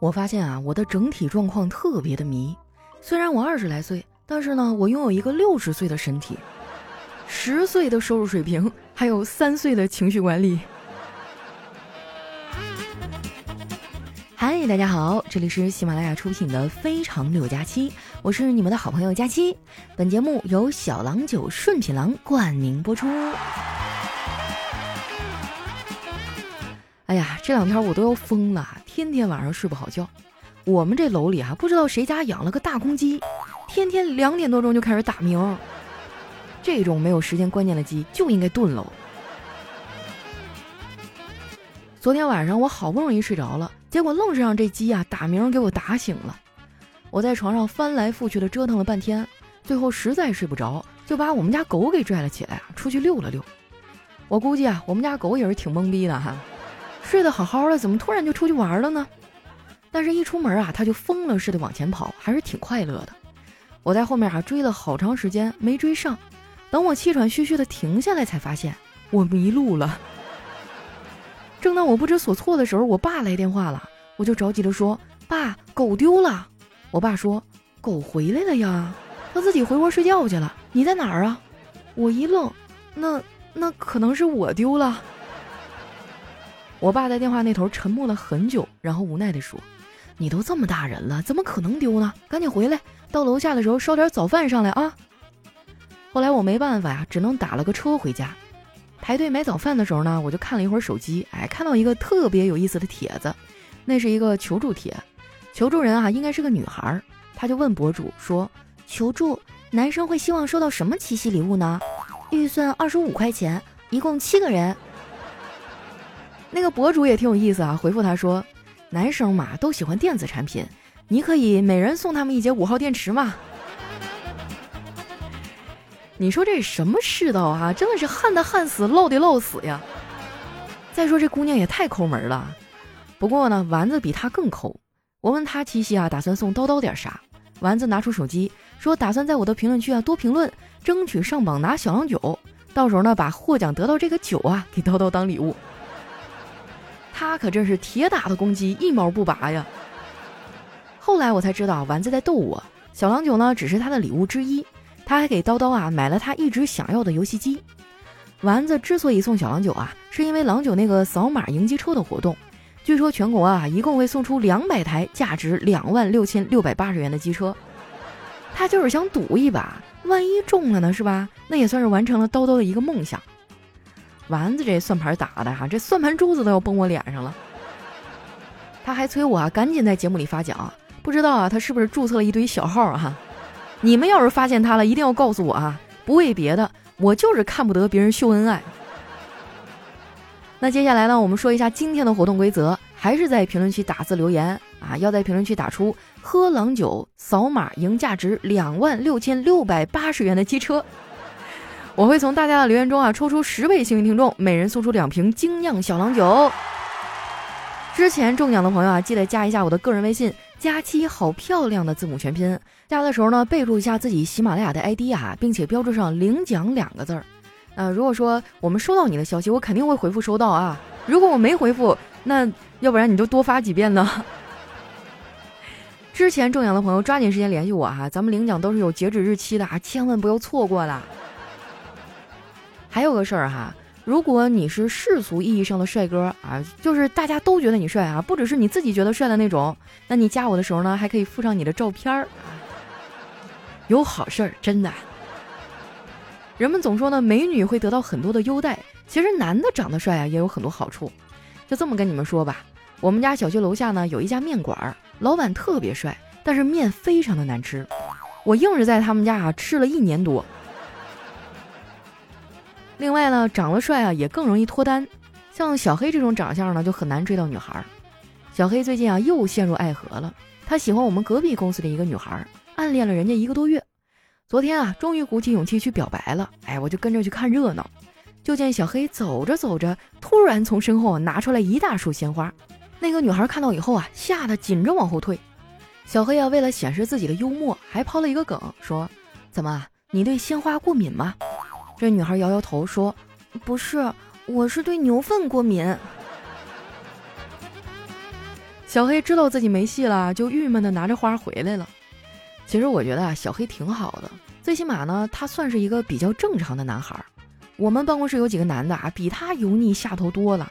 我发现啊，我的整体状况特别的迷。虽然我二十来岁，但是呢，我拥有一个六十岁的身体，十岁的收入水平，还有三岁的情绪管理。嗨，大家好，这里是喜马拉雅出品的《非常六加七》，我是你们的好朋友佳期。本节目由小郎酒顺品郎冠名播出。哎呀，这两天我都要疯了，天天晚上睡不好觉。我们这楼里啊，不知道谁家养了个大公鸡，天天两点多钟就开始打鸣。这种没有时间观念的鸡就应该炖喽。昨天晚上我好不容易睡着了，结果愣是让这鸡啊打鸣给我打醒了。我在床上翻来覆去的折腾了半天，最后实在睡不着，就把我们家狗给拽了起来，出去遛了遛。我估计啊，我们家狗也是挺懵逼的哈。睡得好好的，怎么突然就出去玩了呢？但是，一出门啊，他就疯了似的往前跑，还是挺快乐的。我在后面啊追了好长时间，没追上。等我气喘吁吁的停下来，才发现我迷路了。正当我不知所措的时候，我爸来电话了，我就着急的说：“爸，狗丢了。”我爸说：“狗回来了呀，它自己回窝睡觉去了。你在哪儿啊？”我一愣，那那可能是我丢了。我爸在电话那头沉默了很久，然后无奈地说：“你都这么大人了，怎么可能丢呢？赶紧回来，到楼下的时候烧点早饭上来啊！”后来我没办法呀，只能打了个车回家。排队买早饭的时候呢，我就看了一会儿手机，哎，看到一个特别有意思的帖子，那是一个求助帖，求助人啊应该是个女孩，她就问博主说：“求助，男生会希望收到什么七夕礼物呢？预算二十五块钱，一共七个人。”那个博主也挺有意思啊，回复他说：“男生嘛都喜欢电子产品，你可以每人送他们一节五号电池嘛。”你说这是什么世道啊？真的是旱的旱死，涝的涝死呀！再说这姑娘也太抠门了。不过呢，丸子比她更抠。我问她七夕啊打算送叨叨点啥，丸子拿出手机说打算在我的评论区啊多评论，争取上榜拿小郎酒，到时候呢把获奖得到这个酒啊给叨叨当礼物。他可真是铁打的公鸡，一毛不拔呀。后来我才知道，丸子在逗我。小郎酒呢，只是他的礼物之一。他还给叨叨啊买了他一直想要的游戏机。丸子之所以送小郎酒啊，是因为郎酒那个扫码赢机车的活动。据说全国啊一共会送出两百台价值两万六千六百八十元的机车。他就是想赌一把，万一中了呢，是吧？那也算是完成了叨叨的一个梦想。丸子这算盘打的哈，这算盘珠子都要崩我脸上了。他还催我啊，赶紧在节目里发奖。不知道啊，他是不是注册了一堆小号啊？你们要是发现他了，一定要告诉我啊！不为别的，我就是看不得别人秀恩爱。那接下来呢，我们说一下今天的活动规则，还是在评论区打字留言啊，要在评论区打出“喝郎酒扫码赢价值两万六千六百八十元的机车”。我会从大家的留言中啊抽出十位幸运听众，每人送出两瓶精酿小郎酒。之前中奖的朋友啊，记得加一下我的个人微信“佳期好漂亮”的字母全拼。加的时候呢，备注一下自己喜马拉雅的 ID 啊，并且标注上“领奖”两个字儿。呃，如果说我们收到你的消息，我肯定会回复收到啊。如果我没回复，那要不然你就多发几遍呢。之前中奖的朋友抓紧时间联系我哈，咱们领奖都是有截止日期的啊，千万不要错过了。还有个事儿哈，如果你是世俗意义上的帅哥啊，就是大家都觉得你帅啊，不只是你自己觉得帅的那种，那你加我的时候呢，还可以附上你的照片儿，有好事儿，真的。人们总说呢，美女会得到很多的优待，其实男的长得帅啊，也有很多好处。就这么跟你们说吧，我们家小区楼下呢有一家面馆，老板特别帅，但是面非常的难吃，我硬是在他们家啊吃了一年多。另外呢，长得帅啊也更容易脱单，像小黑这种长相呢就很难追到女孩。小黑最近啊又陷入爱河了，他喜欢我们隔壁公司的一个女孩，暗恋了人家一个多月，昨天啊终于鼓起勇气去表白了。哎，我就跟着去看热闹，就见小黑走着走着，突然从身后拿出来一大束鲜花，那个女孩看到以后啊吓得紧着往后退。小黑啊为了显示自己的幽默，还抛了一个梗说：“怎么你对鲜花过敏吗？”这女孩摇摇头说：“不是，我是对牛粪过敏。”小黑知道自己没戏了，就郁闷的拿着花回来了。其实我觉得啊，小黑挺好的，最起码呢，他算是一个比较正常的男孩。我们办公室有几个男的啊，比他油腻下头多了。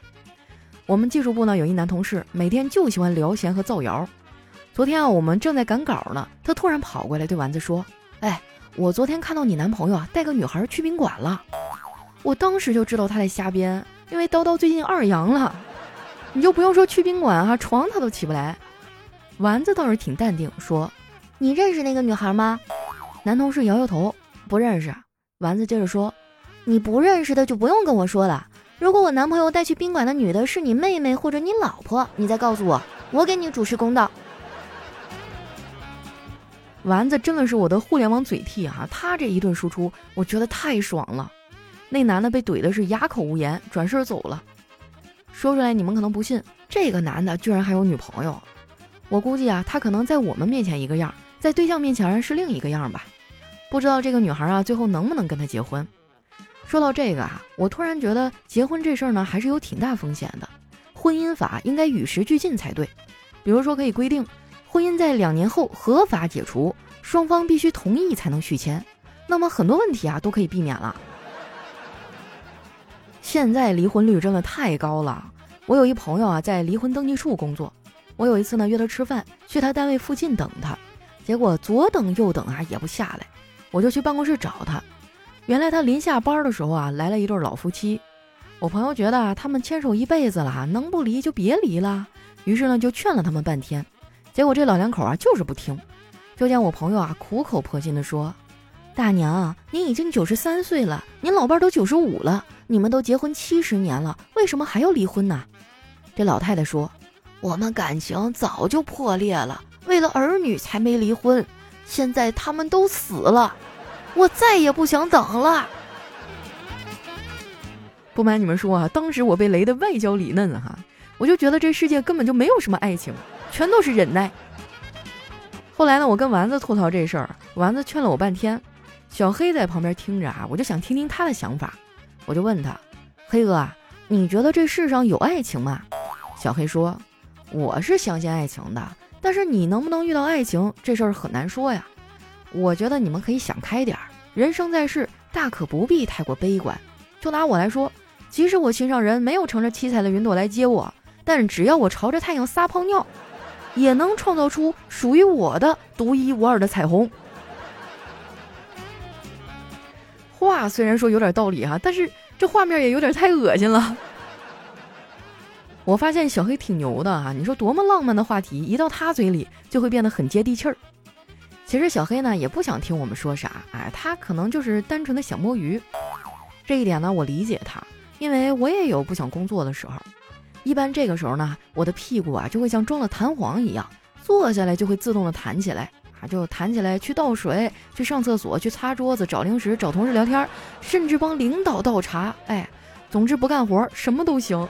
我们技术部呢有一男同事，每天就喜欢聊闲和造谣。昨天啊，我们正在赶稿呢，他突然跑过来对丸子说：“哎，我昨天看到你男朋友啊带个女孩去宾馆了。”我当时就知道他在瞎编，因为叨叨最近二阳了。你就不用说去宾馆啊，床他都起不来。丸子倒是挺淡定，说：“你认识那个女孩吗？”男同事摇摇头，不认识。丸子接着说：“你不认识的就不用跟我说了。如果我男朋友带去宾馆的女的是你妹妹或者你老婆，你再告诉我，我给你主持公道。”丸子真的是我的互联网嘴替啊！他这一顿输出，我觉得太爽了。那男的被怼的是哑口无言，转身走了。说出来你们可能不信，这个男的居然还有女朋友。我估计啊，他可能在我们面前一个样，在对象面前是另一个样吧。不知道这个女孩啊，最后能不能跟他结婚？说到这个啊，我突然觉得结婚这事儿呢，还是有挺大风险的。婚姻法应该与时俱进才对。比如说，可以规定婚姻在两年后合法解除，双方必须同意才能续签。那么很多问题啊，都可以避免了。现在离婚率真的太高了。我有一朋友啊，在离婚登记处工作。我有一次呢，约他吃饭，去他单位附近等他，结果左等右等啊，也不下来。我就去办公室找他，原来他临下班的时候啊，来了一对老夫妻。我朋友觉得他们牵手一辈子了，能不离就别离了。于是呢，就劝了他们半天，结果这老两口啊，就是不听。就见我朋友啊，苦口婆心的说：“大娘，您已经九十三岁了，您老伴都九十五了。”你们都结婚七十年了，为什么还要离婚呢？这老太太说：“我们感情早就破裂了，为了儿女才没离婚。现在他们都死了，我再也不想等了。”不瞒你们说啊，当时我被雷的外焦里嫩哈，我就觉得这世界根本就没有什么爱情，全都是忍耐。后来呢，我跟丸子吐槽这事儿，丸子劝了我半天，小黑在旁边听着啊，我就想听听他的想法。我就问他，黑哥，你觉得这世上有爱情吗？小黑说，我是相信爱情的，但是你能不能遇到爱情这事儿很难说呀。我觉得你们可以想开点儿，人生在世，大可不必太过悲观。就拿我来说，即使我心上人没有乘着七彩的云朵来接我，但只要我朝着太阳撒泡尿，也能创造出属于我的独一无二的彩虹。话虽然说有点道理哈，但是这画面也有点太恶心了。我发现小黑挺牛的哈，你说多么浪漫的话题，一到他嘴里就会变得很接地气儿。其实小黑呢也不想听我们说啥，哎，他可能就是单纯的想摸鱼。这一点呢我理解他，因为我也有不想工作的时候。一般这个时候呢，我的屁股啊就会像装了弹簧一样，坐下来就会自动的弹起来。啊，就弹起来去倒水，去上厕所，去擦桌子，找零食，找同事聊天，甚至帮领导倒茶。哎，总之不干活，什么都行。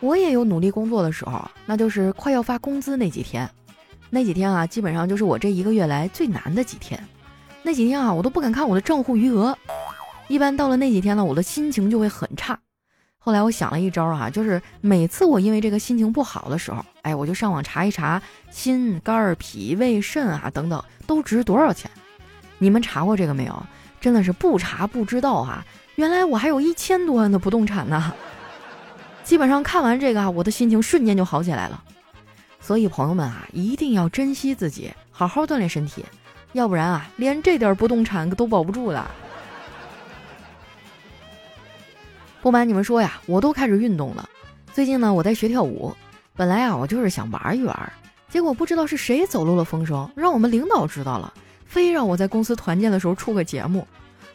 我也有努力工作的时候，那就是快要发工资那几天。那几天啊，基本上就是我这一个月来最难的几天。那几天啊，我都不敢看我的账户余额。一般到了那几天呢，我的心情就会很差。后来我想了一招啊，就是每次我因为这个心情不好的时候，哎，我就上网查一查心、肝、脾、胃、肾啊等等都值多少钱。你们查过这个没有？真的是不查不知道啊！原来我还有一千多万的不动产呢。基本上看完这个啊，我的心情瞬间就好起来了。所以朋友们啊，一定要珍惜自己，好好锻炼身体，要不然啊，连这点不动产都保不住了。不瞒你们说呀，我都开始运动了。最近呢，我在学跳舞。本来啊，我就是想玩一玩，结果不知道是谁走漏了风声，让我们领导知道了，非让我在公司团建的时候出个节目。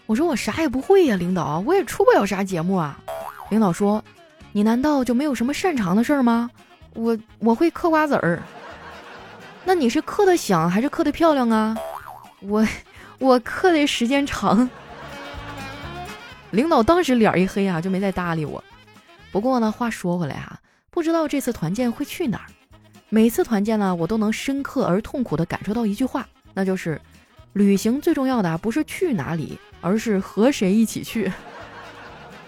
我说我啥也不会呀，领导，我也出不了啥节目啊。领导说：“你难道就没有什么擅长的事儿吗？”我我会嗑瓜子儿。那你是嗑的响还是嗑的漂亮啊？我我嗑的时间长。领导当时脸一黑啊，就没再搭理我。不过呢，话说回来哈，不知道这次团建会去哪儿。每次团建呢，我都能深刻而痛苦地感受到一句话，那就是：旅行最重要的不是去哪里，而是和谁一起去。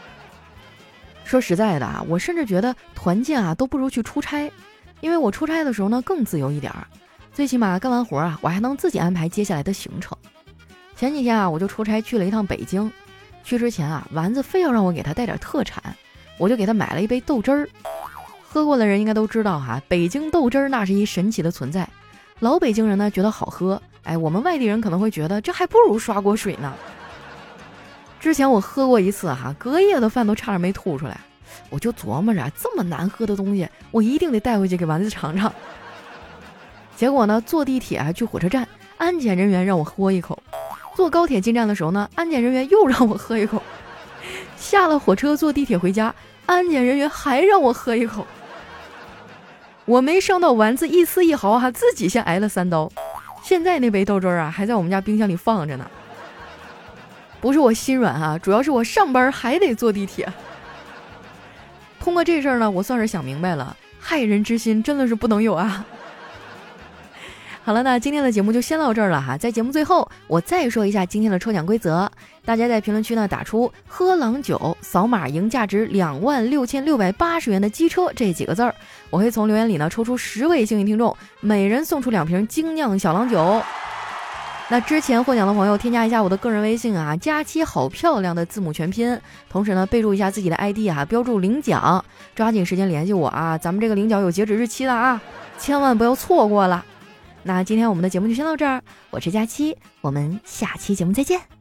说实在的啊，我甚至觉得团建啊都不如去出差，因为我出差的时候呢更自由一点儿，最起码干完活啊，我还能自己安排接下来的行程。前几天啊，我就出差去了一趟北京，去之前啊，丸子非要让我给他带点特产，我就给他买了一杯豆汁儿。喝过的人应该都知道哈，北京豆汁儿那是一神奇的存在。老北京人呢觉得好喝，哎，我们外地人可能会觉得这还不如刷锅水呢。之前我喝过一次哈，隔夜的饭都差点没吐出来，我就琢磨着这么难喝的东西，我一定得带回去给丸子尝尝。结果呢，坐地铁啊去火车站，安检人员让我喝一口；坐高铁进站的时候呢，安检人员又让我喝一口；下了火车坐地铁回家，安检人员还让我喝一口。我没伤到丸子一丝一毫哈，自己先挨了三刀。现在那杯豆汁儿啊，还在我们家冰箱里放着呢。不是我心软啊，主要是我上班还得坐地铁。通过这事儿呢，我算是想明白了，害人之心真的是不能有啊。好了，那今天的节目就先到这儿了哈。在节目最后，我再说一下今天的抽奖规则：大家在评论区呢打出“喝郎酒”，扫码赢价值两万六千六百八十元的机车这几个字儿，我会从留言里呢抽出十位幸运听众，每人送出两瓶精酿小郎酒。那之前获奖的朋友，添加一下我的个人微信啊，佳期好漂亮的字母全拼，同时呢备注一下自己的 ID 啊，标注领奖，抓紧时间联系我啊，咱们这个领奖有截止日期的啊，千万不要错过了。那今天我们的节目就先到这儿，我是佳期，我们下期节目再见。